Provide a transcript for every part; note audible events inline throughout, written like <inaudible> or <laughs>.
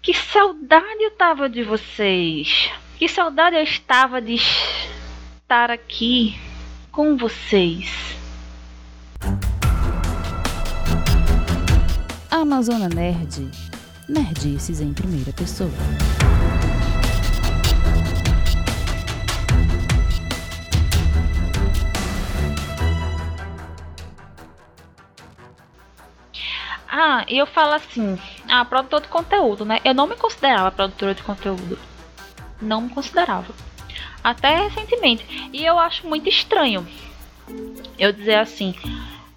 Que saudade eu tava de vocês. Que saudade eu estava de estar aqui com vocês. Amazona Nerd. Nerdices em primeira pessoa. Ah, eu falo assim, ah, produtor de conteúdo, né? Eu não me considerava produtora de conteúdo. Não me considerava. Até recentemente. E eu acho muito estranho eu dizer assim,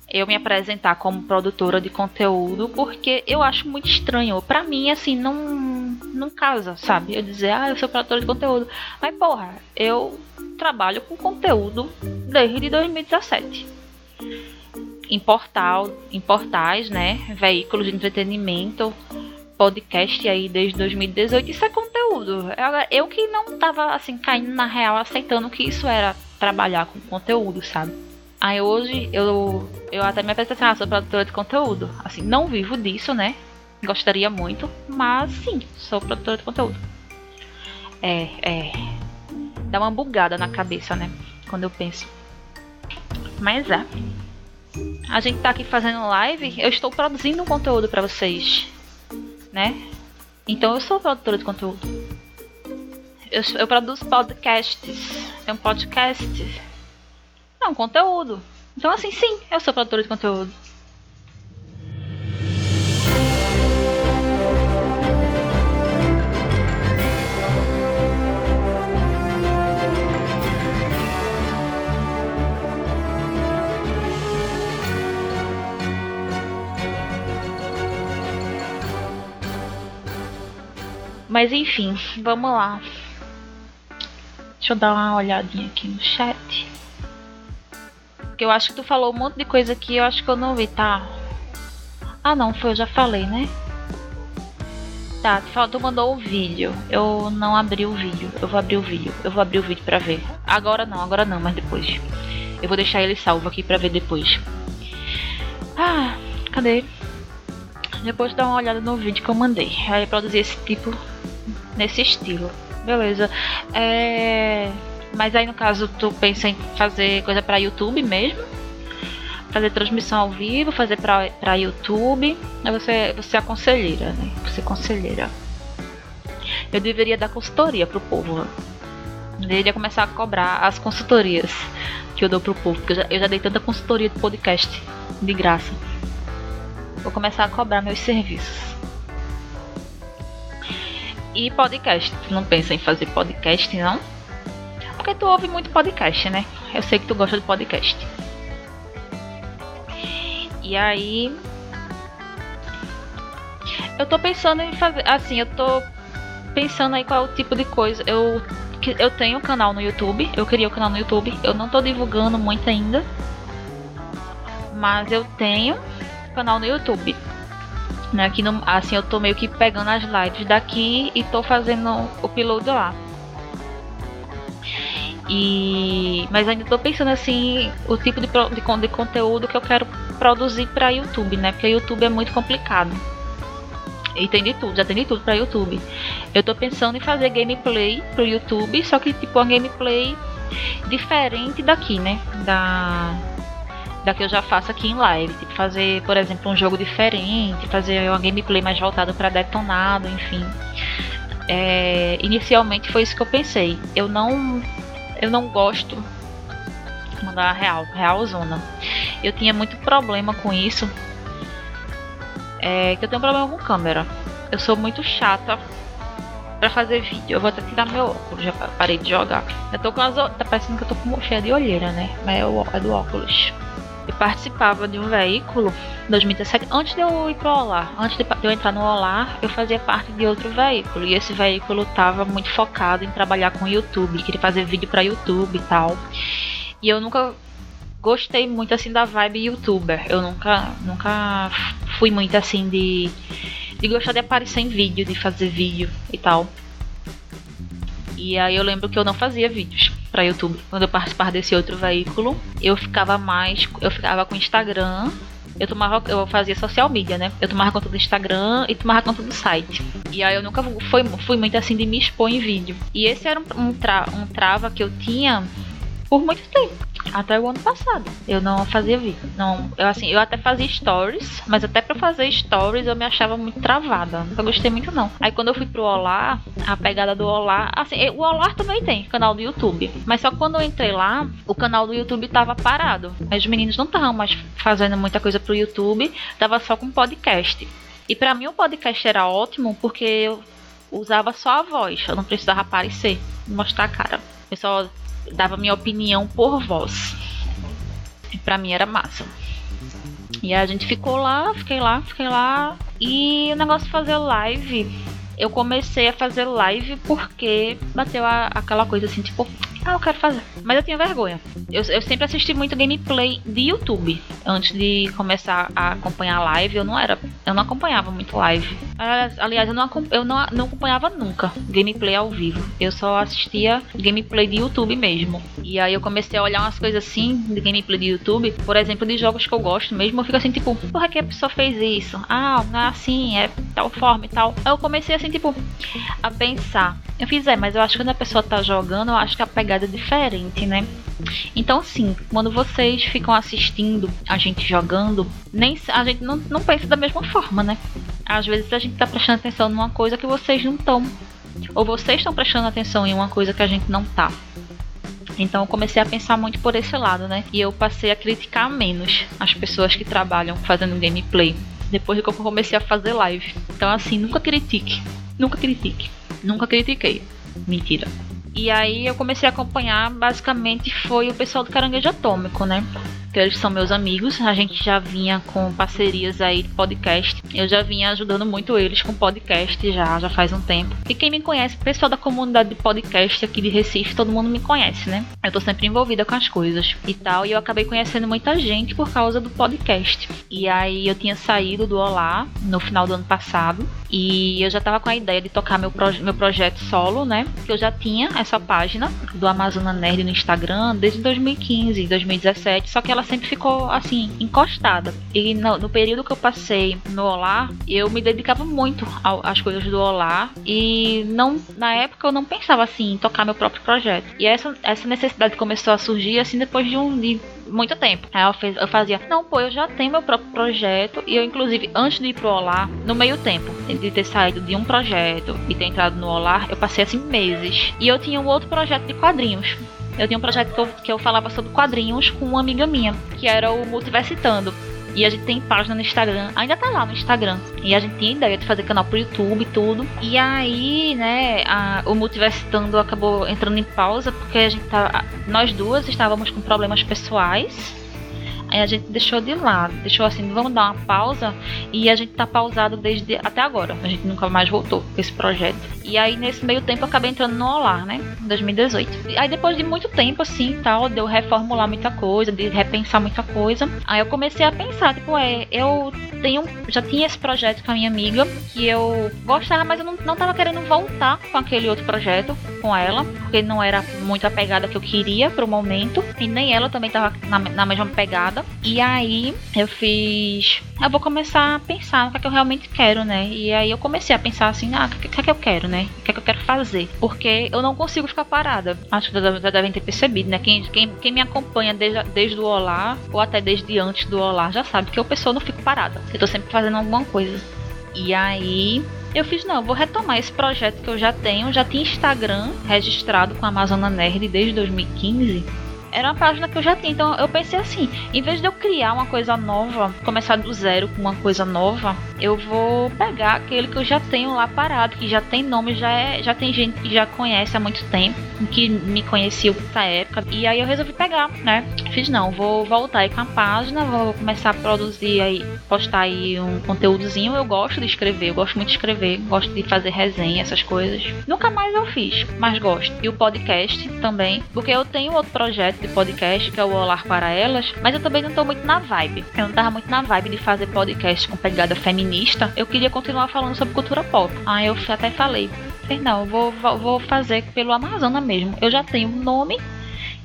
eu me apresentar como produtora de conteúdo, porque eu acho muito estranho. Pra mim, assim, não, não casa, sabe? Eu dizer, ah, eu sou produtora de conteúdo. Mas, porra, eu trabalho com conteúdo desde 2017 em portal, em portais, né, veículos de entretenimento, podcast aí desde 2018, isso é conteúdo. Eu que não tava assim caindo na real aceitando que isso era trabalhar com conteúdo, sabe? Aí hoje eu eu até me apresentei ah, sou produtora de conteúdo. Assim, não vivo disso, né? Gostaria muito, mas sim, sou produtora de conteúdo. É, é. Dá uma bugada na cabeça, né? Quando eu penso. Mas é a gente tá aqui fazendo live, eu estou produzindo um conteúdo para vocês, né? Então eu sou produtora de conteúdo. Eu, eu produzo podcasts. É um podcast. É um conteúdo. Então assim, sim, eu sou produtora de conteúdo. Mas enfim, vamos lá. Deixa eu dar uma olhadinha aqui no chat. Porque eu acho que tu falou um monte de coisa aqui, eu acho que eu não vi, tá? Ah não, foi, eu já falei, né? Tá, tu, tu mandou o vídeo. Eu não abri o vídeo. Eu vou abrir o vídeo. Eu vou abrir o vídeo pra ver. Agora não, agora não, mas depois. Eu vou deixar ele salvo aqui pra ver depois. Ah, cadê? Depois dá uma olhada no vídeo que eu mandei. Aí produzir esse tipo nesse estilo. Beleza. É... Mas aí no caso tu pensa em fazer coisa para YouTube mesmo? Fazer transmissão ao vivo, fazer para YouTube. Você, você é conselheira, né? Você é conselheira. Eu deveria dar consultoria pro povo. Eu deveria começar a cobrar as consultorias que eu dou pro povo. Porque eu já, eu já dei tanta consultoria de podcast de graça. Vou começar a cobrar meus serviços. E podcast. Tu não pensa em fazer podcast, não? Porque tu ouve muito podcast, né? Eu sei que tu gosta de podcast. E aí. Eu tô pensando em fazer. Assim, eu tô pensando aí qual é o tipo de coisa. Eu, eu tenho um canal no YouTube. Eu queria o um canal no YouTube. Eu não tô divulgando muito ainda. Mas eu tenho canal no YouTube. Né? Aqui no, assim eu tô meio que pegando as lives daqui e tô fazendo o upload lá. E mas ainda tô pensando assim o tipo de, de, de conteúdo que eu quero produzir para YouTube, né? Porque YouTube é muito complicado. E tem de tudo, já tem de tudo para YouTube. Eu tô pensando em fazer gameplay pro YouTube, só que tipo uma gameplay diferente daqui, né? Da da que eu já faço aqui em live. Tipo, fazer, por exemplo, um jogo diferente, fazer uma gameplay mais voltada para detonado, enfim. É, inicialmente foi isso que eu pensei. Eu não, eu não gosto mandar real, real zona. Eu tinha muito problema com isso. É, que eu tenho problema com câmera. Eu sou muito chata para fazer vídeo. Eu vou até tirar meu óculos, já parei de jogar. Eu tô com as tá parecendo que eu tô com cheia de olheira, né? Mas é, o, é do óculos participava de um veículo em 2017, antes de eu ir pro Olar, antes de eu entrar no Olar, eu fazia parte de outro veículo, e esse veículo estava muito focado em trabalhar com YouTube, queria fazer vídeo para YouTube e tal. E eu nunca gostei muito assim da vibe youtuber. Eu nunca nunca fui muito assim de de gostar de aparecer em vídeo, de fazer vídeo e tal. E aí eu lembro que eu não fazia vídeos para YouTube. Quando eu participava desse outro veículo, eu ficava mais, eu ficava com Instagram Eu tomava, eu fazia social media, né? Eu tomava conta do Instagram e tomava conta do site. E aí eu nunca fui, fui muito assim de me expor em vídeo. E esse era um, um, tra, um trava que eu tinha por muito tempo. Até o ano passado. Eu não fazia vídeo. Não, eu assim, eu até fazia stories, mas até para fazer stories eu me achava muito travada. Nunca gostei muito não. Aí quando eu fui pro Olá, a pegada do Olá, assim, o Olá também tem canal do YouTube, mas só quando eu entrei lá, o canal do YouTube tava parado. Os meninos não estavam mais fazendo muita coisa pro YouTube, tava só com podcast. E para mim o podcast era ótimo porque eu usava só a voz, eu não precisava aparecer, mostrar a cara. Eu só dava minha opinião por voz. E pra mim era massa. E a gente ficou lá, fiquei lá, fiquei lá. E o negócio de fazer live, eu comecei a fazer live porque bateu a, aquela coisa assim, tipo, ah, eu quero fazer. Mas eu tinha vergonha. Eu, eu sempre assisti muito gameplay de YouTube. Antes de começar a acompanhar live, eu não era. Eu não acompanhava muito live. Aliás, eu não, eu não, não acompanhava nunca gameplay ao vivo. Eu só assistia gameplay de YouTube mesmo. E aí eu comecei a olhar umas coisas assim de gameplay de YouTube. Por exemplo, de jogos que eu gosto mesmo. Eu fico assim, tipo, porra, que a pessoa fez isso? Ah, não é assim, é tal forma e tal. Aí eu comecei assim, tipo, a pensar. Eu fiz, é, mas eu acho que quando a pessoa tá jogando, eu acho que a pegada é diferente, né? Então, sim, quando vocês ficam assistindo a gente jogando, nem a gente não, não pensa da mesma forma, né? Às vezes a gente tá prestando atenção numa coisa que vocês não estão. Ou vocês estão prestando atenção em uma coisa que a gente não tá. Então eu comecei a pensar muito por esse lado, né? E eu passei a criticar menos as pessoas que trabalham fazendo gameplay. Depois que eu comecei a fazer live. Então assim, nunca critique. Nunca critique. Nunca critiquei. Mentira. E aí eu comecei a acompanhar, basicamente foi o pessoal do Caranguejo Atômico, né? Que eles são meus amigos. A gente já vinha com parcerias aí de podcast. Eu já vinha ajudando muito eles com podcast já, já faz um tempo. E quem me conhece, pessoal da comunidade de podcast aqui de Recife, todo mundo me conhece, né? Eu tô sempre envolvida com as coisas e tal. E eu acabei conhecendo muita gente por causa do podcast. E aí eu tinha saído do Olá no final do ano passado. E eu já tava com a ideia de tocar meu, proje meu projeto solo, né? Que eu já tinha essa página do Amazona Nerd no Instagram desde 2015, 2017. Só que ela ela sempre ficou assim, encostada. E no, no período que eu passei no Olá, eu me dedicava muito ao, às coisas do Olá e não na época eu não pensava assim em tocar meu próprio projeto. E essa, essa necessidade começou a surgir assim depois de um de muito tempo. Aí eu, fez, eu fazia, não, pô, eu já tenho meu próprio projeto e eu inclusive antes de ir pro Olá, no meio tempo de ter saído de um projeto e ter entrado no Olá, eu passei assim meses. E eu tinha um outro projeto de quadrinhos eu tinha um projeto que eu, que eu falava sobre quadrinhos com uma amiga minha, que era o Multiversitando. E a gente tem página no Instagram, ainda tá lá no Instagram. E a gente tinha ideia de fazer canal pro YouTube e tudo. E aí, né, a, o Multiversitando acabou entrando em pausa porque a gente tá. Nós duas estávamos com problemas pessoais a gente deixou de lado, deixou assim, vamos dar uma pausa e a gente tá pausado desde até agora. A gente nunca mais voltou com esse projeto. E aí nesse meio tempo eu acabei entrando no Olar, né? Em 2018. E aí depois de muito tempo assim, tal, de eu reformular muita coisa, de repensar muita coisa, aí eu comecei a pensar, tipo, é, eu tenho, já tinha esse projeto com a minha amiga que eu gostava, mas eu não, não tava querendo voltar com aquele outro projeto com ela, porque não era muito a pegada que eu queria pro momento, e nem ela também tava na, na mesma pegada. E aí eu fiz. Eu vou começar a pensar o que é que eu realmente quero, né? E aí eu comecei a pensar assim, ah, o que, que é que eu quero, né? O que é que eu quero fazer? Porque eu não consigo ficar parada. Acho que já devem ter percebido, né? Quem, quem, quem me acompanha desde, desde o Olá, ou até desde antes do Olá, já sabe que eu pessoa não fico parada. Eu tô sempre fazendo alguma coisa. E aí eu fiz, não, eu vou retomar esse projeto que eu já tenho. Já tinha Instagram registrado com a Amazona Nerd desde 2015 era uma página que eu já tinha. Então eu pensei assim, em vez de eu criar uma coisa nova, começar do zero com uma coisa nova, eu vou pegar aquele que eu já tenho lá parado, que já tem nome, já é, já tem gente que já conhece há muito tempo, que me conhecia nessa época. E aí eu resolvi pegar, né? Fiz não, vou voltar aí com a página, vou começar a produzir aí, postar aí um conteúdozinho. Eu gosto de escrever, eu gosto muito de escrever, gosto de fazer resenha, essas coisas. Nunca mais eu fiz, mas gosto. E o podcast também, porque eu tenho outro projeto de podcast, que é o Olar para Elas, mas eu também não tô muito na vibe. Eu não tava muito na vibe de fazer podcast com pegada feminista. Eu queria continuar falando sobre cultura pop. Aí eu até falei, não, vou, vou fazer pelo Amazona mesmo. Eu já tenho um nome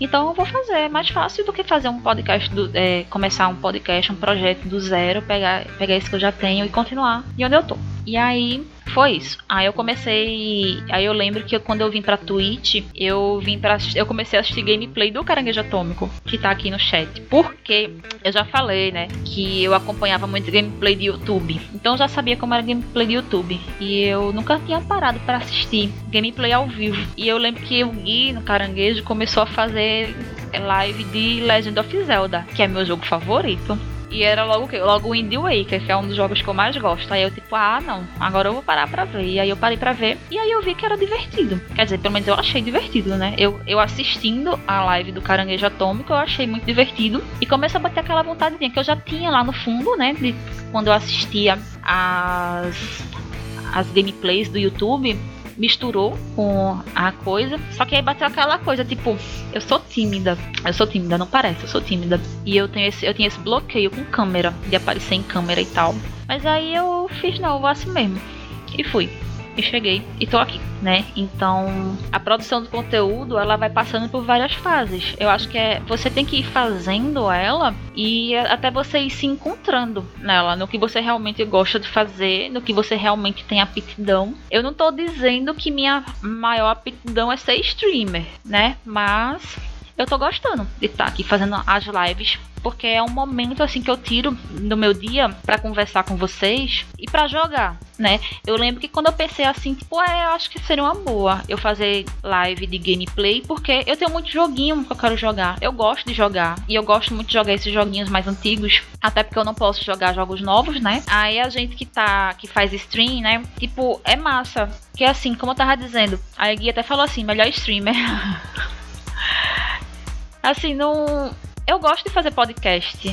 Então eu vou fazer. É mais fácil do que fazer um podcast, do, é, começar um podcast, um projeto do zero, pegar, pegar isso que eu já tenho e continuar de onde eu tô. E aí foi isso. Aí eu comecei. Aí eu lembro que quando eu vim pra Twitch, eu vim para Eu comecei a assistir gameplay do Caranguejo Atômico, que tá aqui no chat. Porque eu já falei, né? Que eu acompanhava muito gameplay de YouTube. Então eu já sabia como era gameplay de YouTube. E eu nunca tinha parado para assistir gameplay ao vivo. E eu lembro que o Gui no Caranguejo começou a fazer live de Legend of Zelda, que é meu jogo favorito. E era logo o quê? Logo o Wind Waker, que é um dos jogos que eu mais gosto. Aí eu, tipo, ah, não, agora eu vou parar pra ver. E aí eu parei pra ver. E aí eu vi que era divertido. Quer dizer, pelo menos eu achei divertido, né? Eu, eu assistindo a live do Caranguejo Atômico, eu achei muito divertido. E começou a bater aquela vontadezinha que eu já tinha lá no fundo, né? De quando eu assistia as, as gameplays do YouTube misturou com a coisa. Só que aí bateu aquela coisa, tipo, eu sou tímida. Eu sou tímida, não parece, eu sou tímida. E eu tenho esse, eu tenho esse bloqueio com câmera, de aparecer em câmera e tal. Mas aí eu fiz, não, eu vou assim mesmo. E fui e cheguei e tô aqui, né? Então, a produção do conteúdo, ela vai passando por várias fases. Eu acho que é você tem que ir fazendo ela e até você ir se encontrando nela, no que você realmente gosta de fazer, no que você realmente tem aptidão. Eu não tô dizendo que minha maior aptidão é ser streamer, né? Mas eu tô gostando de estar tá aqui fazendo as lives porque é um momento assim que eu tiro do meu dia para conversar com vocês e para jogar, né? Eu lembro que quando eu pensei assim, tipo, é, eu acho que seria uma boa eu fazer live de gameplay, porque eu tenho muito joguinho que eu quero jogar. Eu gosto de jogar e eu gosto muito de jogar esses joguinhos mais antigos, até porque eu não posso jogar jogos novos, né? Aí a gente que tá que faz stream, né? Tipo, é massa, que assim, como eu tava dizendo, a Gui até falou assim, melhor streamer. <laughs> assim, não eu gosto de fazer podcast.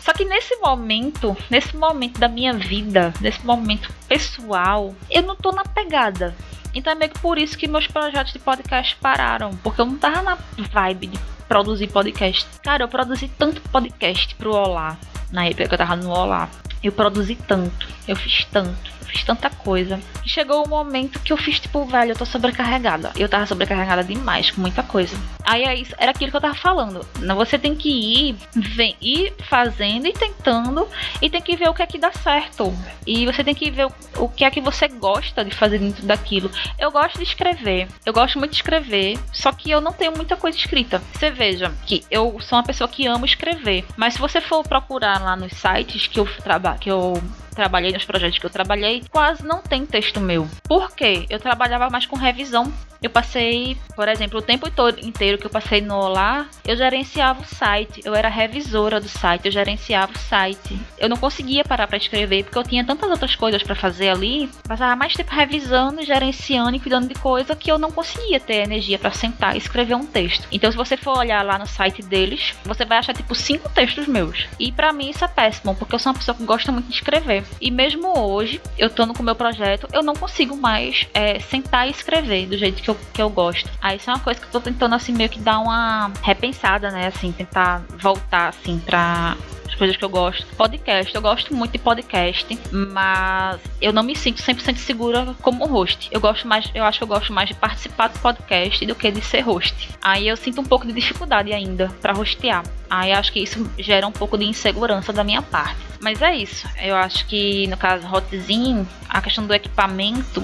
Só que nesse momento, nesse momento da minha vida, nesse momento pessoal, eu não tô na pegada. Então é meio que por isso que meus projetos de podcast pararam. Porque eu não tava na vibe de produzir podcast. Cara, eu produzi tanto podcast pro Olá. Na época que eu tava no Olá. Eu produzi tanto. Eu fiz tanto fiz tanta coisa. E chegou o um momento que eu fiz, tipo, velho, eu tô sobrecarregada. Eu tava sobrecarregada demais com muita coisa. Aí é isso, era aquilo que eu tava falando. Você tem que ir, vem, ir fazendo e tentando, e tem que ver o que é que dá certo. E você tem que ver o, o que é que você gosta de fazer dentro daquilo. Eu gosto de escrever, eu gosto muito de escrever, só que eu não tenho muita coisa escrita. Você veja que eu sou uma pessoa que amo escrever, mas se você for procurar lá nos sites que eu trabalho, que eu trabalhei nos projetos que eu trabalhei, quase não tem texto meu. Por quê? Eu trabalhava mais com revisão eu passei, por exemplo, o tempo inteiro que eu passei no Olá, eu gerenciava o site, eu era revisora do site, eu gerenciava o site. Eu não conseguia parar para escrever porque eu tinha tantas outras coisas para fazer ali, passava mais tempo revisando, gerenciando e cuidando de coisa que eu não conseguia ter energia para sentar e escrever um texto. Então, se você for olhar lá no site deles, você vai achar tipo cinco textos meus. E para mim isso é péssimo, porque eu sou uma pessoa que gosta muito de escrever. E mesmo hoje, eu tô com o meu projeto, eu não consigo mais é, sentar e escrever do jeito que eu eu, que eu gosto. Aí isso é uma coisa que eu tô tentando, assim, meio que dar uma repensada, né? Assim, tentar voltar, assim, pra as coisas que eu gosto. Podcast, eu gosto muito de podcast, mas eu não me sinto 100% segura como host. Eu gosto mais, eu acho que eu gosto mais de participar do podcast do que de ser host. Aí eu sinto um pouco de dificuldade ainda para hostear. Aí acho que isso gera um pouco de insegurança da minha parte. Mas é isso. Eu acho que no caso Hotzinho, a questão do equipamento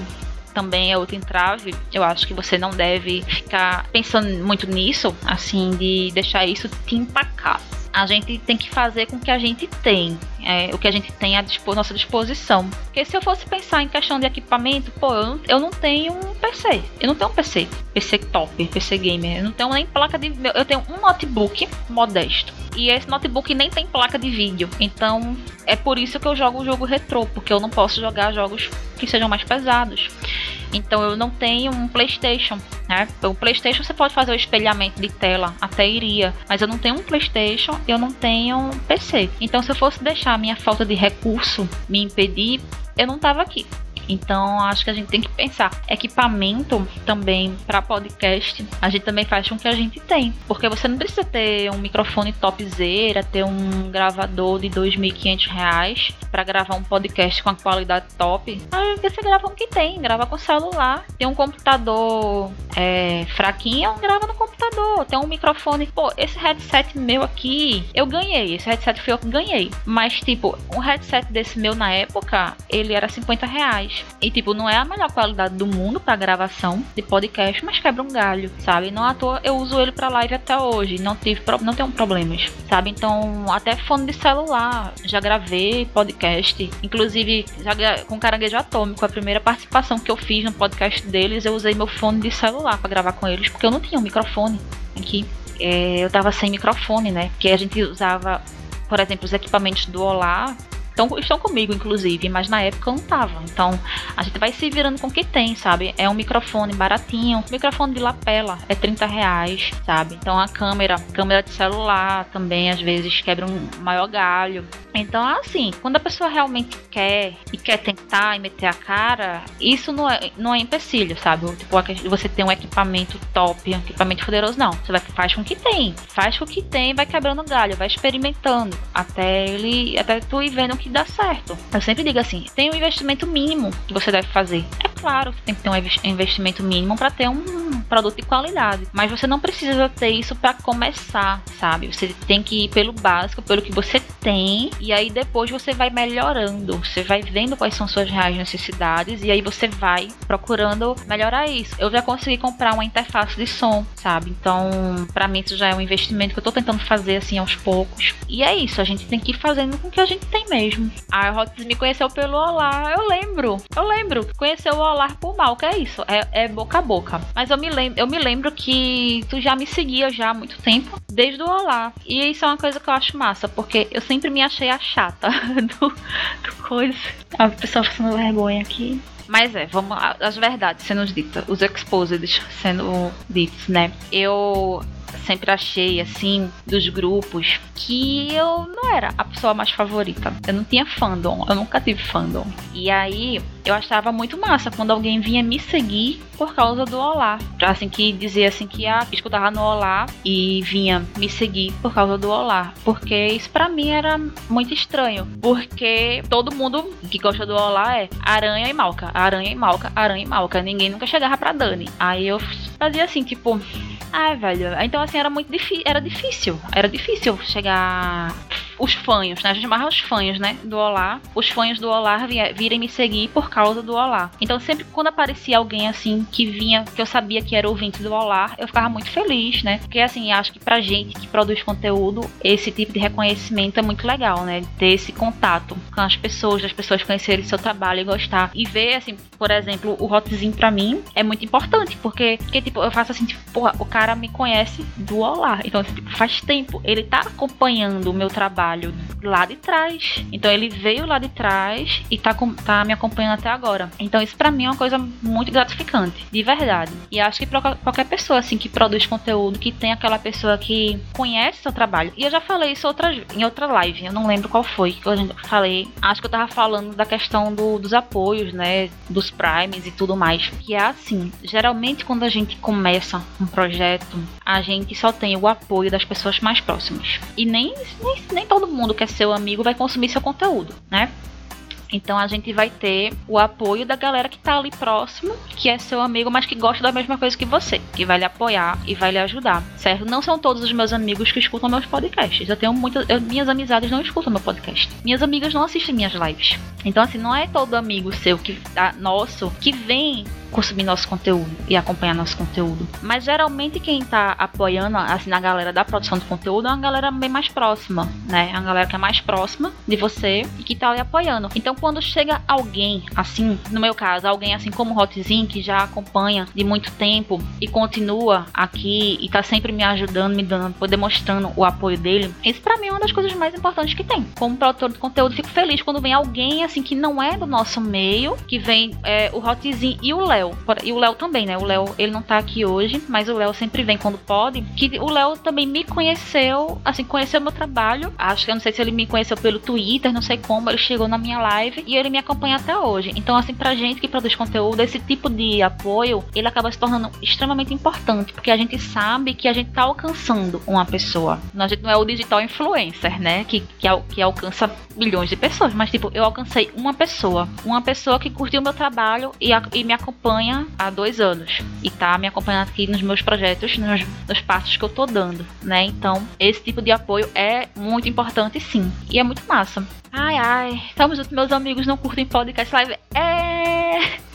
também é outro entrave. Eu acho que você não deve ficar pensando muito nisso, assim, de deixar isso te empacar. A gente tem que fazer com o que a gente tem, é, o que a gente tem à dispo, nossa disposição. Porque se eu fosse pensar em questão de equipamento, pô, eu não, eu não tenho um PC. Eu não tenho um PC, PC top, PC gamer. Eu não tenho nem placa de. Eu tenho um notebook modesto. E esse notebook nem tem placa de vídeo. Então é por isso que eu jogo o jogo retrô, porque eu não posso jogar jogos que sejam mais pesados. Então eu não tenho um PlayStation, né? O PlayStation você pode fazer o espelhamento de tela, até iria, mas eu não tenho um PlayStation, eu não tenho um PC. Então se eu fosse deixar a minha falta de recurso me impedir, eu não tava aqui. Então acho que a gente tem que pensar. Equipamento também para podcast, a gente também faz com que a gente tem. Porque você não precisa ter um microfone topzera, ter um gravador de 2.500 reais para gravar um podcast com a qualidade top. Aí você grava com o que tem, grava com celular. Tem um computador é, fraquinho, grava no computador. Tem um microfone. Pô, esse headset meu aqui, eu ganhei. Esse headset foi eu que ganhei. Mas, tipo, um headset desse meu na época, ele era 50 reais. E, tipo, não é a melhor qualidade do mundo para gravação de podcast, mas quebra um galho, sabe? Não à toa eu uso ele para live até hoje. Não tive, não tenho problemas, sabe? Então, até fone de celular, já gravei podcast. Inclusive, já com caranguejo atômico, a primeira participação que eu fiz no podcast deles, eu usei meu fone de celular para gravar com eles, porque eu não tinha um microfone aqui. É, eu tava sem microfone, né? Porque a gente usava, por exemplo, os equipamentos do Olá estão, estão comigo, inclusive, mas na época eu não tava. Então a gente vai se virando com o que tem, sabe? É um microfone baratinho, microfone de lapela é 30 reais, sabe? Então a câmera, câmera de celular também às vezes quebra um maior galho. Então, assim, quando a pessoa realmente quer e quer tentar e meter a cara, isso não é, não é empecilho, sabe? Tipo, você tem um equipamento top, um equipamento poderoso, não. Você vai, faz com o que tem. Faz com o que tem, vai quebrando galho, vai experimentando até ele, até tu ir vendo que dá certo. Eu sempre digo assim: tem um investimento mínimo que você deve fazer. É claro que tem que ter um investimento mínimo para ter um produto de qualidade, mas você não precisa ter isso para começar, sabe? Você tem que ir pelo básico, pelo que você tem, e aí depois você vai melhorando. Você vai vendo quais são suas reais necessidades e aí você vai procurando melhorar isso. Eu já consegui comprar uma interface de som, sabe? Então, para mim isso já é um investimento que eu tô tentando fazer assim aos poucos. E é isso, a gente tem que ir fazendo com o que a gente tem mesmo. A Rox me conheceu pelo Olá. Eu lembro. Eu lembro. Conheceu o Olá por mal, que é isso. É, é, boca a boca. Mas eu me lembro, eu me lembro que tu já me seguia já há muito tempo, desde o Olá. E isso é uma coisa que eu acho massa, porque eu sempre me achei a chata <laughs> do, do coisa. A pessoa passando vergonha aqui. Mas é, vamos as verdades sendo ditas, os exposed sendo ditos, né? Eu sempre achei, assim, dos grupos, que eu não era a pessoa mais favorita. Eu não tinha fandom, eu nunca tive fandom. E aí, eu achava muito massa quando alguém vinha me seguir por causa do Olá. Assim, que dizia assim que, ah, escutava no Olá e vinha me seguir por causa do Olá. Porque isso para mim era muito estranho. Porque todo mundo que gosta do Olá é Aranha e Malca, Aranha e Malca, Aranha e Malca. Ninguém nunca chegava pra Dani. Aí eu fazia assim, tipo, ah, velho. Então, assim, era muito difícil. Era difícil. Era difícil chegar os fanhos, né? A gente chamava os fanhos, né? Do Olá. Os fanhos do Olá virem me seguir por causa do Olá. Então, sempre quando aparecia alguém assim que vinha, que eu sabia que era ouvinte do Olá, eu ficava muito feliz, né? Porque, assim, acho que pra gente que produz conteúdo, esse tipo de reconhecimento é muito legal, né? Ter esse contato com as pessoas, as pessoas conhecerem seu trabalho e gostar. E ver, assim, por exemplo, o hotzinho pra mim é muito importante, porque, porque tipo, eu faço assim, tipo, porra, o cara me conhece do Olá. Então, tipo, faz tempo. Ele tá acompanhando o meu trabalho trabalho lá de trás. Então ele veio lá de trás e tá, tá me acompanhando até agora. Então isso para mim é uma coisa muito gratificante, de verdade. E acho que pra qualquer pessoa assim que produz conteúdo, que tem aquela pessoa que conhece seu trabalho. E eu já falei isso outra, em outra live, eu não lembro qual foi que eu falei. Acho que eu tava falando da questão do, dos apoios, né, dos primes e tudo mais. Que é assim, geralmente quando a gente começa um projeto, a gente só tem o apoio das pessoas mais próximas. E nem, nem, nem todo todo mundo que é seu amigo vai consumir seu conteúdo, né? Então a gente vai ter o apoio da galera que tá ali próximo, que é seu amigo, mas que gosta da mesma coisa que você, que vai lhe apoiar e vai lhe ajudar, certo? Não são todos os meus amigos que escutam meus podcasts. Eu tenho muitas. Eu, minhas amizades não escutam meu podcast. Minhas amigas não assistem minhas lives. Então, assim, não é todo amigo seu que. Ah, nosso que vem consumir nosso conteúdo e acompanhar nosso conteúdo. Mas geralmente quem tá apoiando, assim, na galera da produção de conteúdo é uma galera bem mais próxima, né? É uma galera que é mais próxima de você e que tá ali apoiando. Então quando chega alguém, assim, no meu caso, alguém assim como o Hotzinho, que já acompanha de muito tempo e continua aqui e tá sempre me ajudando, me dando, demonstrando o apoio dele, isso para mim é uma das coisas mais importantes que tem. Como produtor de conteúdo, fico feliz quando vem alguém assim que não é do nosso meio, que vem é, o Hotzinho e o Léo Léo. E o Léo também, né? O Léo, ele não tá aqui hoje, mas o Léo sempre vem quando pode. Que o Léo também me conheceu, assim, conheceu meu trabalho. Acho que eu não sei se ele me conheceu pelo Twitter, não sei como. Ele chegou na minha live e ele me acompanha até hoje. Então, assim, pra gente que produz conteúdo, esse tipo de apoio, ele acaba se tornando extremamente importante, porque a gente sabe que a gente tá alcançando uma pessoa. A gente não é o digital influencer, né? Que, que, que alcança milhões de pessoas, mas tipo, eu alcancei uma pessoa. Uma pessoa que curtiu meu trabalho e, a, e me acompanha há dois anos. E tá me acompanhando aqui nos meus projetos, nos, nos passos que eu tô dando, né? Então, esse tipo de apoio é muito importante sim. E é muito massa. Ai, ai, estamos juntos, meus amigos não curtem podcast live. É. <laughs>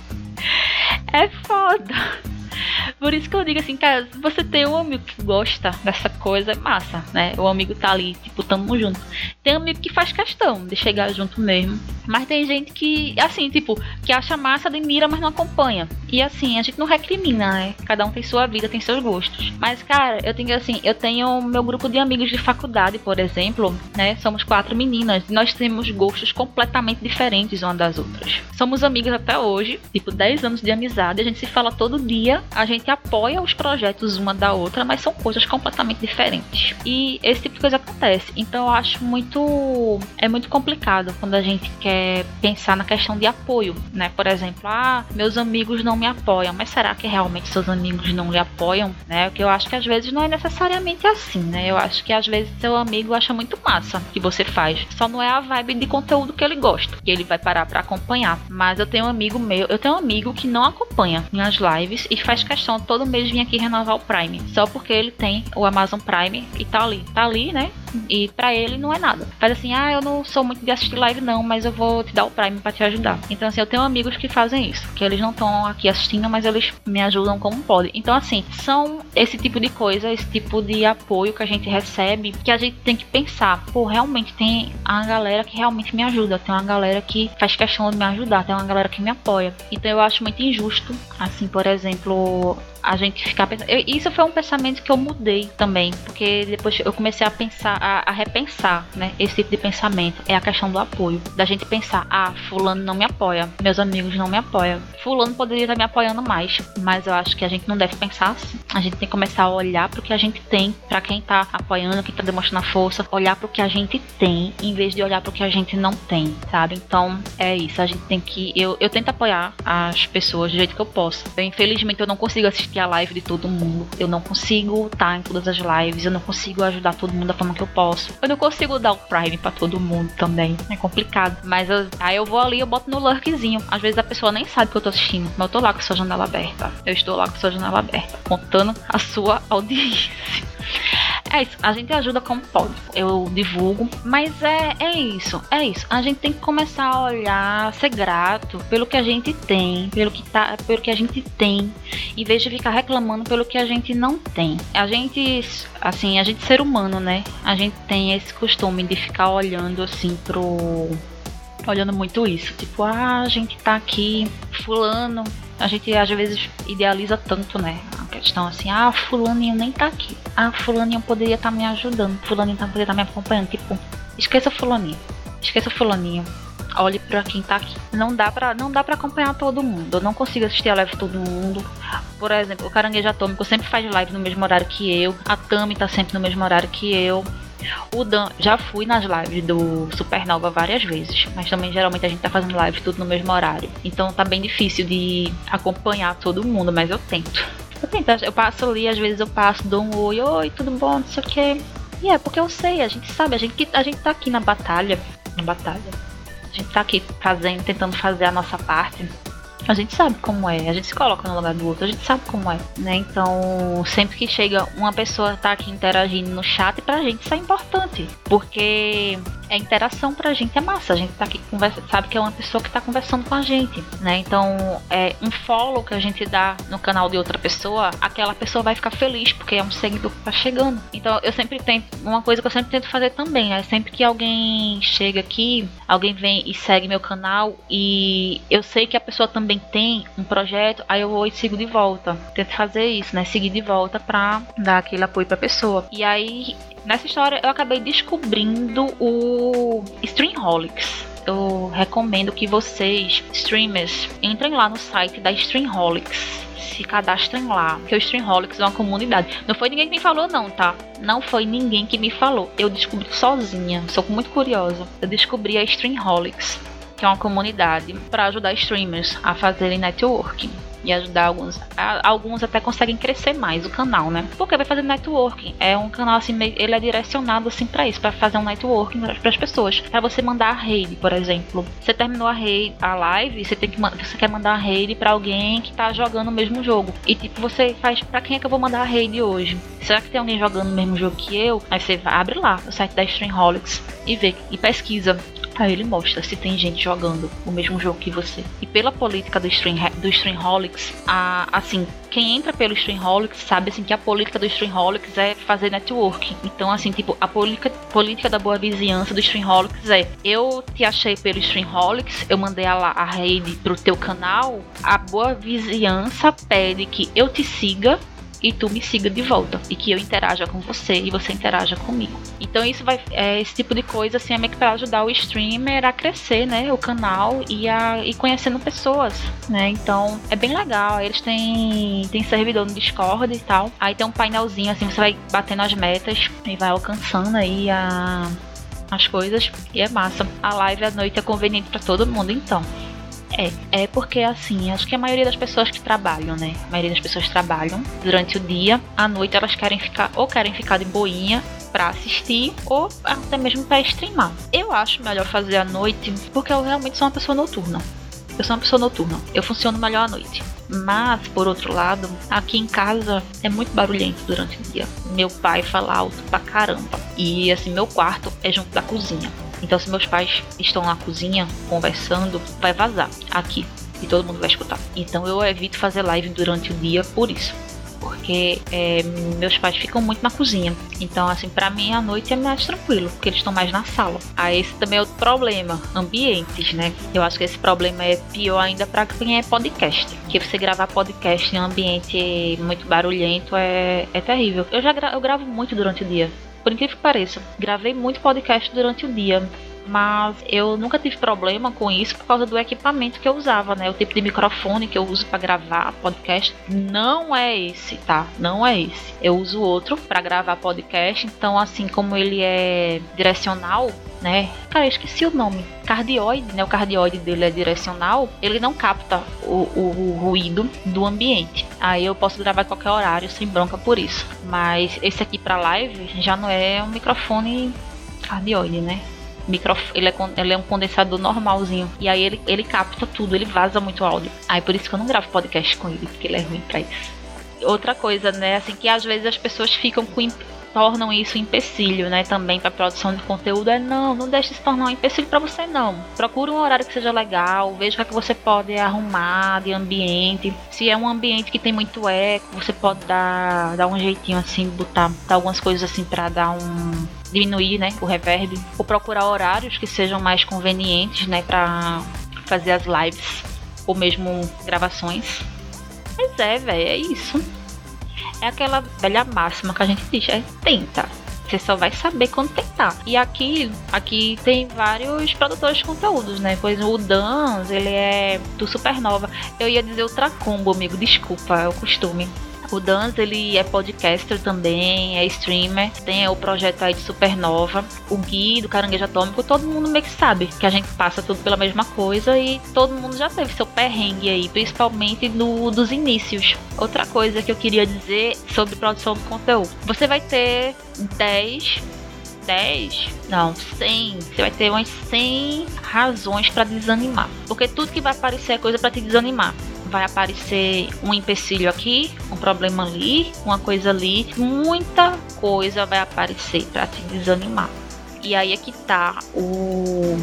É foda. Por isso que eu digo assim, cara, se você tem um amigo que gosta dessa coisa, é massa, né? O amigo tá ali, tipo, tamo junto. Tem amigo que faz questão de chegar junto mesmo. Mas tem gente que, assim, tipo, que acha massa, admira, mas não acompanha. E assim, a gente não recrimina, né? Cada um tem sua vida, tem seus gostos. Mas, cara, eu tenho assim, eu tenho meu grupo de amigos de faculdade, por exemplo, né? Somos quatro meninas. Nós temos gostos completamente diferentes uma das outras. Somos amigas até hoje, tipo, 10 anos de amizade. A gente se fala todo dia. A gente apoia os projetos uma da outra, mas são coisas completamente diferentes. E esse tipo de coisa acontece. Então eu acho muito. É muito complicado quando a gente quer pensar na questão de apoio, né? Por exemplo, ah, meus amigos não me apoiam, mas será que realmente seus amigos não lhe apoiam, né? Porque eu acho que às vezes não é necessariamente assim, né? Eu acho que às vezes seu amigo acha muito massa o que você faz. Só não é a vibe de conteúdo que ele gosta, que ele vai parar para acompanhar. Mas eu tenho um amigo meu, eu tenho um amigo que não acompanha minhas lives e faz questão todo mês vir aqui renovar o Prime, só porque ele tem o Amazon Prime e tá ali, tá ali, né? E para ele não é nada. Faz assim, ah, eu não sou muito de assistir live não, mas eu vou te dar o Prime para te ajudar. Então assim, eu tenho amigos que fazem isso, que eles não estão aqui assistindo, mas eles me ajudam como podem. Então assim, são esse tipo de coisa, esse tipo de apoio que a gente recebe, que a gente tem que pensar, pô, realmente tem a galera que realmente me ajuda, tem uma galera que faz questão de me ajudar, tem uma galera que me apoia. Então eu acho muito injusto, assim, por exemplo, little a gente ficar pensando. Eu, isso foi um pensamento que eu mudei também, porque depois eu comecei a pensar, a, a, repensar, né? Esse tipo de pensamento. É a questão do apoio. Da gente pensar, ah, fulano não me apoia, meus amigos não me apoiam. Fulano poderia estar me apoiando mais, mas eu acho que a gente não deve pensar assim. A gente tem que começar a olhar pro que a gente tem, para quem tá apoiando, quem tá demonstrando força, olhar pro que a gente tem, em vez de olhar pro que a gente não tem, sabe? Então é isso. A gente tem que. Eu, eu tento apoiar as pessoas do jeito que eu posso. Eu, infelizmente eu não consigo assistir assistir a live de todo mundo. Eu não consigo estar em todas as lives. Eu não consigo ajudar todo mundo da forma que eu posso. Eu não consigo dar o Prime para todo mundo também. É complicado. Mas eu, aí eu vou ali eu boto no lurkzinho. Às vezes a pessoa nem sabe que eu tô assistindo. Mas eu tô lá com a sua janela aberta. Eu estou lá com a sua janela aberta. Contando a sua audiência. É isso, a gente ajuda como pode. Eu divulgo, mas é, é isso, é isso. A gente tem que começar a olhar, ser grato pelo que a gente tem, pelo que tá, pelo que a gente tem, em vez de ficar reclamando pelo que a gente não tem. A gente, assim, a gente ser humano, né? A gente tem esse costume de ficar olhando assim pro olhando muito isso, tipo, ah, a gente tá aqui, fulano, a gente às vezes idealiza tanto, né? questão assim, ah, fulaninho nem tá aqui. Ah, fulaninho poderia estar tá me ajudando. Fulaninho poderia estar tá me acompanhando. Tipo, esqueça fulaninho. Esqueça fulaninho. Olhe para quem tá aqui. Não dá para não dá para acompanhar todo mundo. Eu não consigo assistir a live todo mundo. Por exemplo, o Caranguejo Atômico sempre faz live no mesmo horário que eu. A Tami tá sempre no mesmo horário que eu. O Dan, já fui nas lives do Supernova várias vezes, mas também geralmente a gente tá fazendo live tudo no mesmo horário. Então tá bem difícil de acompanhar todo mundo, mas eu tento. Eu tento, eu passo ali, às vezes eu passo, dou um oi, oi, tudo bom, não sei o que. E é porque eu sei, a gente sabe, a gente, a gente tá aqui na batalha. Na batalha. A gente tá aqui fazendo, tentando fazer a nossa parte. A gente sabe como é, a gente se coloca no lugar do outro, a gente sabe como é, né? Então, sempre que chega uma pessoa tá aqui interagindo no chat, pra gente isso é importante, porque é interação pra gente é massa. A gente tá aqui conversa, sabe que é uma pessoa que tá conversando com a gente, né? Então, é um follow que a gente dá no canal de outra pessoa, aquela pessoa vai ficar feliz porque é um seguidor que tá chegando. Então, eu sempre tento, uma coisa que eu sempre tento fazer também, é sempre que alguém chega aqui, alguém vem e segue meu canal e eu sei que a pessoa também tem um projeto, aí eu vou e sigo de volta. Tento fazer isso, né? Seguir de volta pra dar aquele apoio pra pessoa. E aí Nessa história eu acabei descobrindo o Streamholics. eu recomendo que vocês, streamers, entrem lá no site da Streamholics se cadastrem lá, que o Streamholics é uma comunidade. Não foi ninguém que me falou, não, tá? Não foi ninguém que me falou. Eu descobri sozinha, sou muito curiosa. Eu descobri a Streamholics, que é uma comunidade para ajudar streamers a fazerem networking e ajudar alguns. alguns até conseguem crescer mais o canal, né? Porque vai fazer networking. É um canal assim, ele é direcionado assim para isso, para fazer um networking para as pessoas. Para você mandar a rede, por exemplo. Você terminou a rede, a live, você tem que você quer mandar a rede para alguém que tá jogando o mesmo jogo. E tipo, você faz para quem é que eu vou mandar a rede hoje? Será que tem alguém jogando o mesmo jogo que eu? Aí você abre lá o site da Streamholics e vê e pesquisa Aí ele mostra se tem gente jogando o mesmo jogo que você. E pela política do, stream, do Streamholics, a, assim, quem entra pelo Streamholics sabe assim que a política do Streamholics é fazer networking. Então, assim, tipo, a política, política da boa vizinhança do Streamholics é eu te achei pelo Streamholics, eu mandei a, a rede pro teu canal, a boa vizinhança pede que eu te siga e tu me siga de volta e que eu interaja com você e você interaja comigo. Então isso vai é, esse tipo de coisa assim é meio que para ajudar o streamer a crescer, né, o canal e a e conhecendo pessoas, né? Então é bem legal. Eles têm tem servidor no Discord e tal. Aí tem um painelzinho assim, você vai batendo as metas e vai alcançando aí a as coisas e é massa. A live à noite é conveniente para todo mundo, então. É, é porque assim, acho que a maioria das pessoas que trabalham, né? A maioria das pessoas trabalham durante o dia, à noite elas querem ficar ou querem ficar de boinha para assistir ou até mesmo para streamar. Eu acho melhor fazer à noite porque eu realmente sou uma pessoa noturna. Eu sou uma pessoa noturna, eu funciono melhor à noite. Mas, por outro lado, aqui em casa é muito barulhento durante o dia. Meu pai fala alto pra caramba. E assim, meu quarto é junto da cozinha. Então, se meus pais estão na cozinha conversando, vai vazar aqui e todo mundo vai escutar. Então, eu evito fazer live durante o dia por isso. Porque é, meus pais ficam muito na cozinha. Então, assim, para mim a noite é mais tranquilo, porque eles estão mais na sala. Aí esse também é outro problema, ambientes, né? Eu acho que esse problema é pior ainda para quem é podcast. Que você gravar podcast em um ambiente muito barulhento é, é terrível. Eu já gra eu gravo muito durante o dia por incrível que pareça. Gravei muito podcast durante o dia, mas eu nunca tive problema com isso por causa do equipamento que eu usava, né? O tipo de microfone que eu uso para gravar podcast não é esse, tá? Não é esse. Eu uso outro para gravar podcast, então assim como ele é direcional, né? Cara, eu esqueci o nome. Cardioide, né? O cardioide dele é direcional. Ele não capta o, o, o ruído do ambiente. Aí eu posso gravar a qualquer horário sem bronca por isso. Mas esse aqui para live já não é um microfone cardioide, né? Microf ele, é, ele é um condensador normalzinho. E aí ele, ele capta tudo, ele vaza muito áudio. Aí por isso que eu não gravo podcast com ele, porque ele é ruim pra isso. Outra coisa, né, assim, que às vezes as pessoas ficam com tornam isso empecilho, né, também para produção de conteúdo é não, não deixe se tornar um empecilho para você não. Procure um horário que seja legal, veja o que, é que você pode arrumar de ambiente. Se é um ambiente que tem muito eco, você pode dar, dar um jeitinho assim, botar, botar algumas coisas assim para dar um diminuir, né, o reverb, ou procurar horários que sejam mais convenientes, né, para fazer as lives ou mesmo gravações. Mas é, velho, é isso. É aquela velha máxima que a gente diz, é tenta. Você só vai saber quando tentar. E aqui, aqui tem vários produtores de conteúdos, né? Pois o Dans, ele é do Supernova. Eu ia dizer outra combo, amigo. Desculpa, é o costume. O Dans, ele é podcaster também, é streamer, tem o projeto aí de Supernova, o Gui do Caranguejo Atômico, todo mundo meio que sabe que a gente passa tudo pela mesma coisa e todo mundo já teve seu perrengue aí, principalmente no dos inícios. Outra coisa que eu queria dizer sobre produção de conteúdo. Você vai ter 10 10, não, 100. Você vai ter umas 100 razões para desanimar. Porque tudo que vai aparecer é coisa para te desanimar vai aparecer um empecilho aqui, um problema ali, uma coisa ali, muita coisa vai aparecer para te desanimar. E aí é que tá o,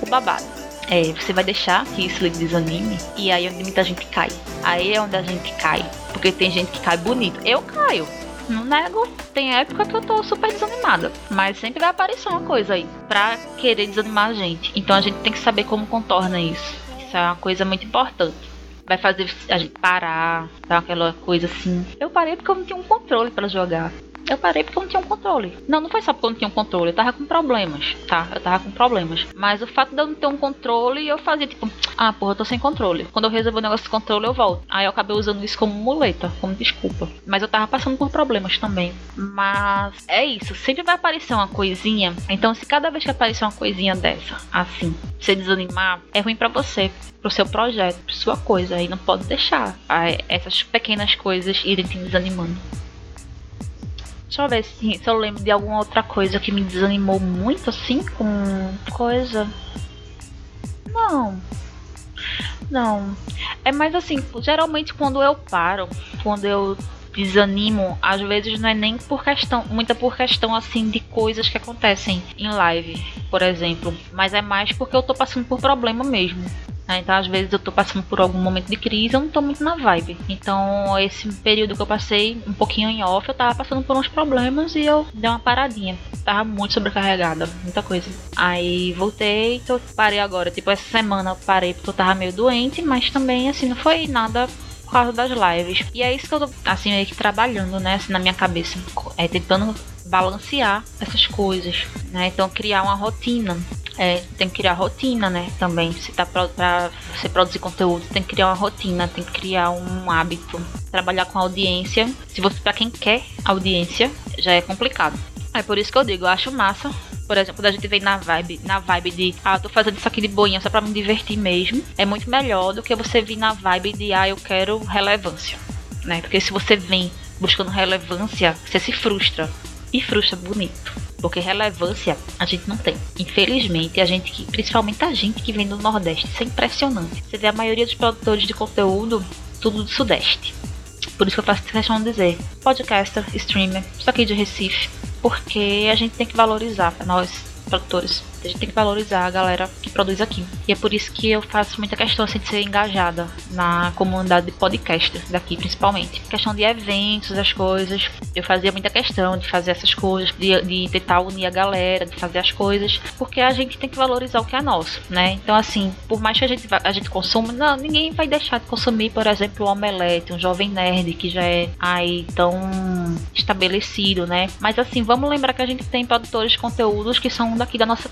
o babado. É, você vai deixar que isso lhe desanime e aí é onde muita gente cai. Aí é onde a gente cai, porque tem gente que cai bonito. Eu caio, não nego, tem época que eu tô super desanimada. Mas sempre vai aparecer uma coisa aí pra querer desanimar a gente. Então a gente tem que saber como contorna isso. Isso é uma coisa muito importante vai fazer a gente parar, tá? Aquela coisa assim. Eu parei porque eu não tinha um controle para jogar. Eu parei porque eu não tinha um controle. Não, não foi só porque eu não tinha um controle. Eu tava com problemas, tá? Eu tava com problemas. Mas o fato de eu não ter um controle, eu fazia tipo, ah, porra, eu tô sem controle. Quando eu resolver o negócio de controle, eu volto. Aí eu acabei usando isso como muleta, como desculpa. Mas eu tava passando por problemas também. Mas é isso. Sempre vai aparecer uma coisinha. Então, se cada vez que aparecer uma coisinha dessa, assim, você desanimar, é ruim para você pro seu projeto, pra sua coisa. E não pode deixar essas pequenas coisas irem te desanimando. Deixa eu ver se, se eu lembro de alguma outra coisa que me desanimou muito assim com coisa. Não. Não. É mais assim, geralmente quando eu paro, quando eu desanimo, às vezes não é nem por questão, muita por questão assim de coisas que acontecem em live, por exemplo, mas é mais porque eu tô passando por problema mesmo. Né? Então, às vezes, eu tô passando por algum momento de crise, eu não tô muito na vibe. Então, esse período que eu passei um pouquinho em off, eu tava passando por uns problemas e eu dei uma paradinha. Tava muito sobrecarregada, muita coisa. Aí voltei, então parei agora. Tipo, essa semana eu parei porque eu tava meio doente, mas também, assim, não foi nada por causa das lives. E é isso que eu tô, assim, meio que trabalhando, né, assim, na minha cabeça. É tentando balancear essas coisas, né? Então criar uma rotina. É, tem que criar rotina, né? Também. Se tá pra, pra você produzir conteúdo, tem que criar uma rotina, tem que criar um hábito. Trabalhar com audiência. Se você, para quem quer audiência, já é complicado. É por isso que eu digo, eu acho massa. Por exemplo, quando a gente vem na vibe, na vibe de, ah, tô fazendo isso aqui de boinha só pra me divertir mesmo, é muito melhor do que você vir na vibe de, ah, eu quero relevância, né? Porque se você vem buscando relevância, você se frustra e frustra bonito. Porque relevância a gente não tem. Infelizmente, a gente que, principalmente a gente que vem do Nordeste, isso é impressionante. Você vê a maioria dos produtores de conteúdo, tudo do Sudeste. Por isso que eu faço questão de dizer, podcaster, streamer, isso aqui de Recife. Porque a gente tem que valorizar, nós, produtores, a gente tem que valorizar a galera que produz aqui. E é por isso que eu faço muita questão assim, de ser engajada na comunidade de podcasters daqui, principalmente. Questão de eventos, as coisas. Eu fazia muita questão de fazer essas coisas, de, de tentar unir a galera, de fazer as coisas, porque a gente tem que valorizar o que é nosso, né? Então, assim, por mais que a gente, a gente consuma, não, ninguém vai deixar de consumir, por exemplo, o Omelete, um jovem nerd que já é aí tão estabelecido, né? Mas, assim, vamos lembrar que a gente tem produtores de conteúdos que são daqui da nossa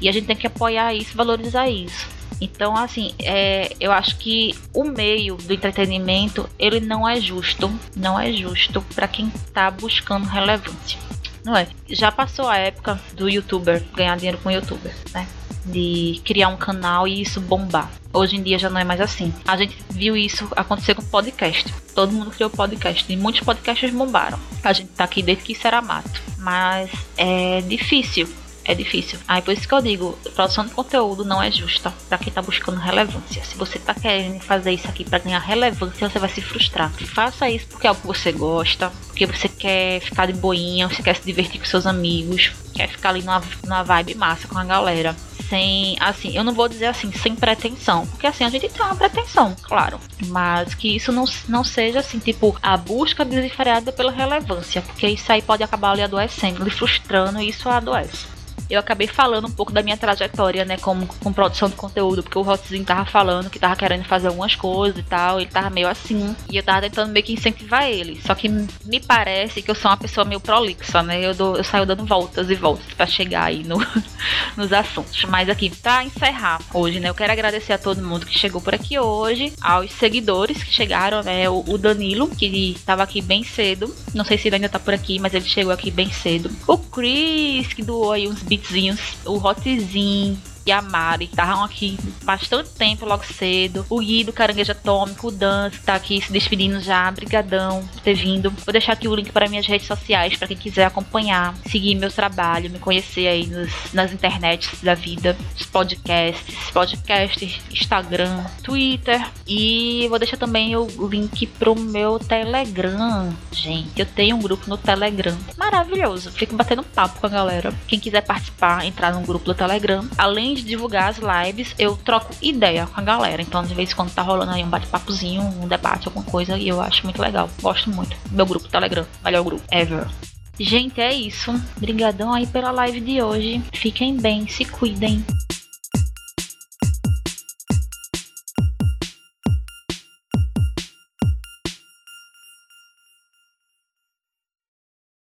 e a gente tem que apoiar isso, valorizar isso. Então, assim, é, eu acho que o meio do entretenimento ele não é justo, não é justo para quem está buscando relevância, não é? Já passou a época do YouTuber ganhar dinheiro com YouTuber, né? De criar um canal e isso bombar. Hoje em dia já não é mais assim. A gente viu isso acontecer com podcast. Todo mundo criou podcast e muitos podcasts bombaram. A gente tá aqui desde que isso era mato. Mas é difícil é difícil. Aí por isso que eu digo, produção de conteúdo não é justa para quem tá buscando relevância. Se você tá querendo fazer isso aqui para ganhar relevância, você vai se frustrar. Faça isso porque é algo que você gosta, porque você quer ficar de boinha, você quer se divertir com seus amigos, quer ficar ali numa, numa vibe massa com a galera. Sem, assim, eu não vou dizer assim, sem pretensão, porque assim, a gente tem uma pretensão, claro, mas que isso não, não seja assim, tipo, a busca desenfreada pela relevância, porque isso aí pode acabar ali adoecendo, lhe frustrando e isso adoece eu acabei falando um pouco da minha trajetória, né, como com produção de conteúdo, porque o Hotzinho tava falando que tava querendo fazer algumas coisas e tal, ele tava meio assim, e eu tava tentando meio que incentivar ele. Só que me parece que eu sou uma pessoa meio prolixa, né? Eu, dou, eu saio dando voltas e voltas para chegar aí no, <laughs> nos assuntos. Mas aqui, pra encerrar hoje, né, eu quero agradecer a todo mundo que chegou por aqui hoje, aos seguidores que chegaram, né, o, o Danilo, que tava aqui bem cedo, não sei se ele ainda tá por aqui, mas ele chegou aqui bem cedo. O Chris, que doou aí uns o Hotzinho, e a Mari estavam aqui bastante tempo, logo cedo. O Gui do Caranguejo Atômico, o Dan, que tá aqui se despedindo já. Brigadão por ter vindo. Vou deixar aqui o link para minhas redes sociais para quem quiser acompanhar, seguir meu trabalho, me conhecer aí nos, nas internets da vida, os podcasts, podcasts, Instagram, Twitter. E vou deixar também o link pro meu Telegram. Gente, eu tenho um grupo no Telegram. Maravilhoso. Fico batendo papo com a galera. Quem quiser participar, entrar no grupo do Telegram. Além de divulgar as lives, eu troco ideia com a galera. Então, de vez em quando tá rolando aí um bate-papozinho, um debate, alguma coisa, e eu acho muito legal. Gosto muito. Meu grupo Telegram, melhor grupo ever. Gente, é isso. Obrigadão aí pela live de hoje. Fiquem bem, se cuidem.